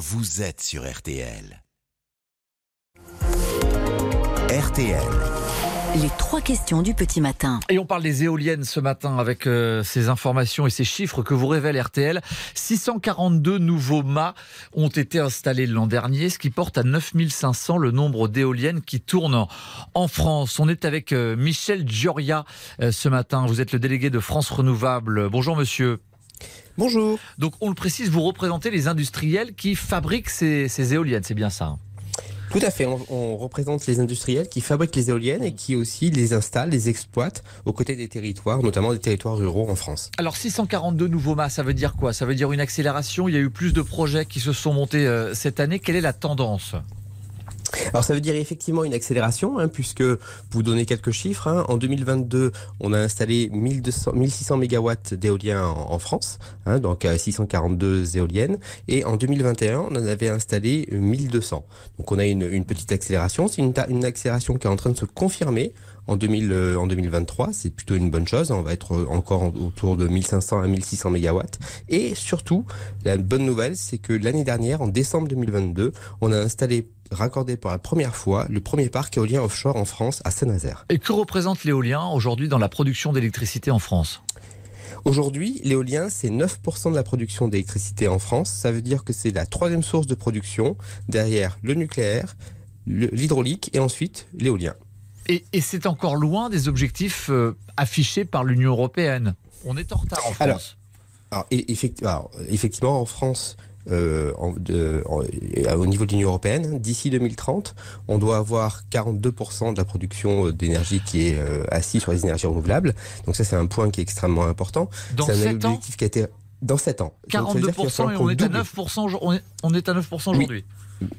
vous êtes sur RTL. RTL. Les trois questions du petit matin. Et on parle des éoliennes ce matin avec euh, ces informations et ces chiffres que vous révèle RTL. 642 nouveaux mâts ont été installés l'an dernier, ce qui porte à 9500 le nombre d'éoliennes qui tournent en France. On est avec euh, Michel Gioria euh, ce matin. Vous êtes le délégué de France Renouvelable. Bonjour monsieur. Bonjour. Donc on le précise, vous représentez les industriels qui fabriquent ces, ces éoliennes, c'est bien ça hein? Tout à fait. On, représente les industriels qui fabriquent les éoliennes et qui aussi les installent, les exploitent aux côtés des territoires, notamment des territoires ruraux en France. Alors 642 nouveaux mâts, ça veut dire quoi? Ça veut dire une accélération? Il y a eu plus de projets qui se sont montés euh, cette année. Quelle est la tendance? Alors ça veut dire effectivement une accélération, hein, puisque vous donner quelques chiffres, hein, en 2022, on a installé 1200, 1600 mégawatts d'éoliens en, France, hein, donc 642 éoliennes, et en 2021, on en avait installé 1200. Donc on a une, une petite accélération, c'est une, une accélération qui est en train de se confirmer en, 2000, euh, en 2023. C'est plutôt une bonne chose. On va être encore autour de 1500 à 1600 mégawatts. Et surtout, la bonne nouvelle, c'est que l'année dernière, en décembre 2022, on a installé raccordé pour la première fois le premier parc éolien offshore en France à Saint-Nazaire. Et que représente l'éolien aujourd'hui dans la production d'électricité en France? Aujourd'hui, l'éolien, c'est 9% de la production d'électricité en France. Ça veut dire que c'est la troisième source de production derrière le nucléaire, l'hydraulique et ensuite l'éolien. Et, c'est encore loin des objectifs euh, affichés par l'Union européenne. On est en retard en France. Alors, effectivement, en France, euh, au niveau de l'Union européenne. D'ici 2030, on doit avoir 42% de la production euh, d'énergie qui est euh, assise sur les énergies renouvelables. Donc ça, c'est un point qui est extrêmement important. C'est un objectif qui a été dans 7 ans. 42% et on est, à 9%, on est, à 9% aujourd'hui.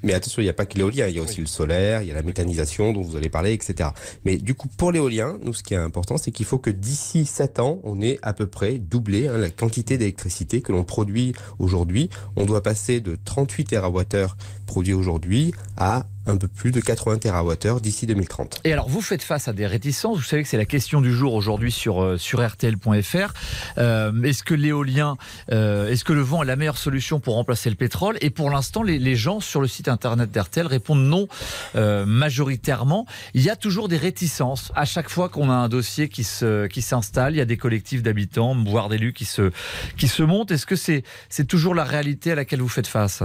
Mais attention, il n'y a pas que l'éolien, il y a aussi le solaire, il y a la méthanisation dont vous allez parler, etc. Mais du coup, pour l'éolien, nous, ce qui est important, c'est qu'il faut que d'ici 7 ans, on ait à peu près doublé hein, la quantité d'électricité que l'on produit aujourd'hui. On doit passer de 38 TWh produits aujourd'hui à un peu plus de 80 TWh d'ici 2030. Et alors, vous faites face à des réticences. Vous savez que c'est la question du jour aujourd'hui sur, euh, sur RTL.fr. Euh, est-ce que l'éolien, euh, est-ce que le vent est la meilleure solution pour remplacer le pétrole? Et pour l'instant, les, gens sur le site internet d'RTL répondent non majoritairement. Il y a toujours des réticences. À chaque fois qu'on a un dossier qui, qui s'installe, il y a des collectifs d'habitants, voire d'élus qui se, qui se montent. Est-ce que c'est, c'est toujours la réalité à laquelle vous faites face?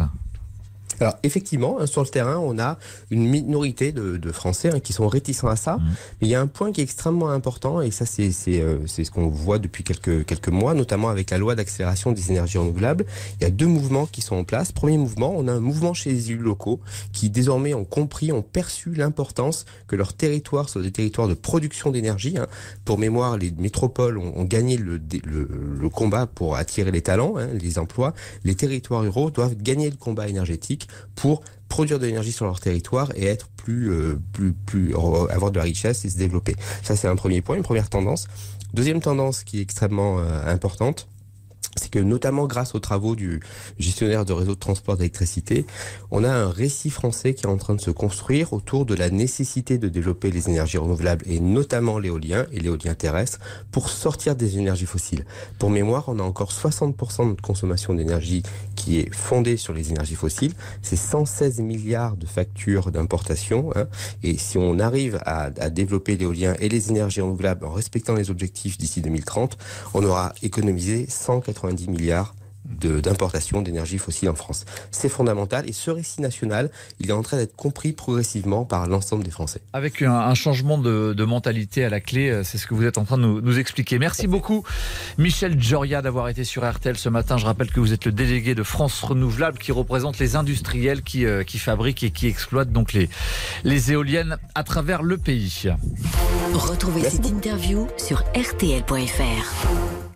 Alors effectivement, hein, sur le terrain, on a une minorité de, Français hein, qui sont réticents à ça. Mmh. Mais il y a un point qui est extrêmement important, et ça c'est euh, c'est ce qu'on voit depuis quelques, quelques mois, notamment avec la loi d'accélération des énergies renouvelables. Il y a deux mouvements qui sont en place. Premier mouvement, on a un mouvement chez les élus locaux qui désormais ont compris, ont perçu l'importance que leurs territoires soient des territoires de production d'énergie. Hein. Pour mémoire, les métropoles ont, gagné le, le, combat pour attirer les talents, les emplois. Les territoires ruraux doivent gagner le combat énergétique pour produire de l'énergie sur leur territoire et euh, plus, avoir de la richesse et se développer. Ça, c'est un premier point, une première tendance. Deuxième tendance qui est extrêmement euh, importante, c'est que notamment grâce aux travaux du gestionnaire de réseau de transport d'électricité, on a un récit français qui est en train de se construire autour de la nécessité de développer les énergies renouvelables et notamment l'éolien et l'éolien terrestre pour sortir des énergies fossiles. Pour mémoire, on a encore 60% de notre consommation d'énergie qui est fondée sur les énergies fossiles. C'est 116 milliards de factures d'importation. Hein. et si on arrive à, à développer l'éolien et les énergies renouvelables en respectant les objectifs d'ici 2030, on aura économisé 180 90 milliards d'importation d'énergie fossile en France. C'est fondamental et ce récit national, il est en train d'être compris progressivement par l'ensemble des Français. Avec un, changement de, mentalité à la clé, euh, c'est ce que vous êtes en train de nous, expliquer. Merci beaucoup Michel Joria d'avoir été sur RTL ce matin. Je rappelle que vous êtes le délégué de France Renouvelable qui représente les industriels qui, euh, qui fabriquent et qui exploitent donc les, les éoliennes à travers le pays. Retrouvez cette interview sur rtl.fr.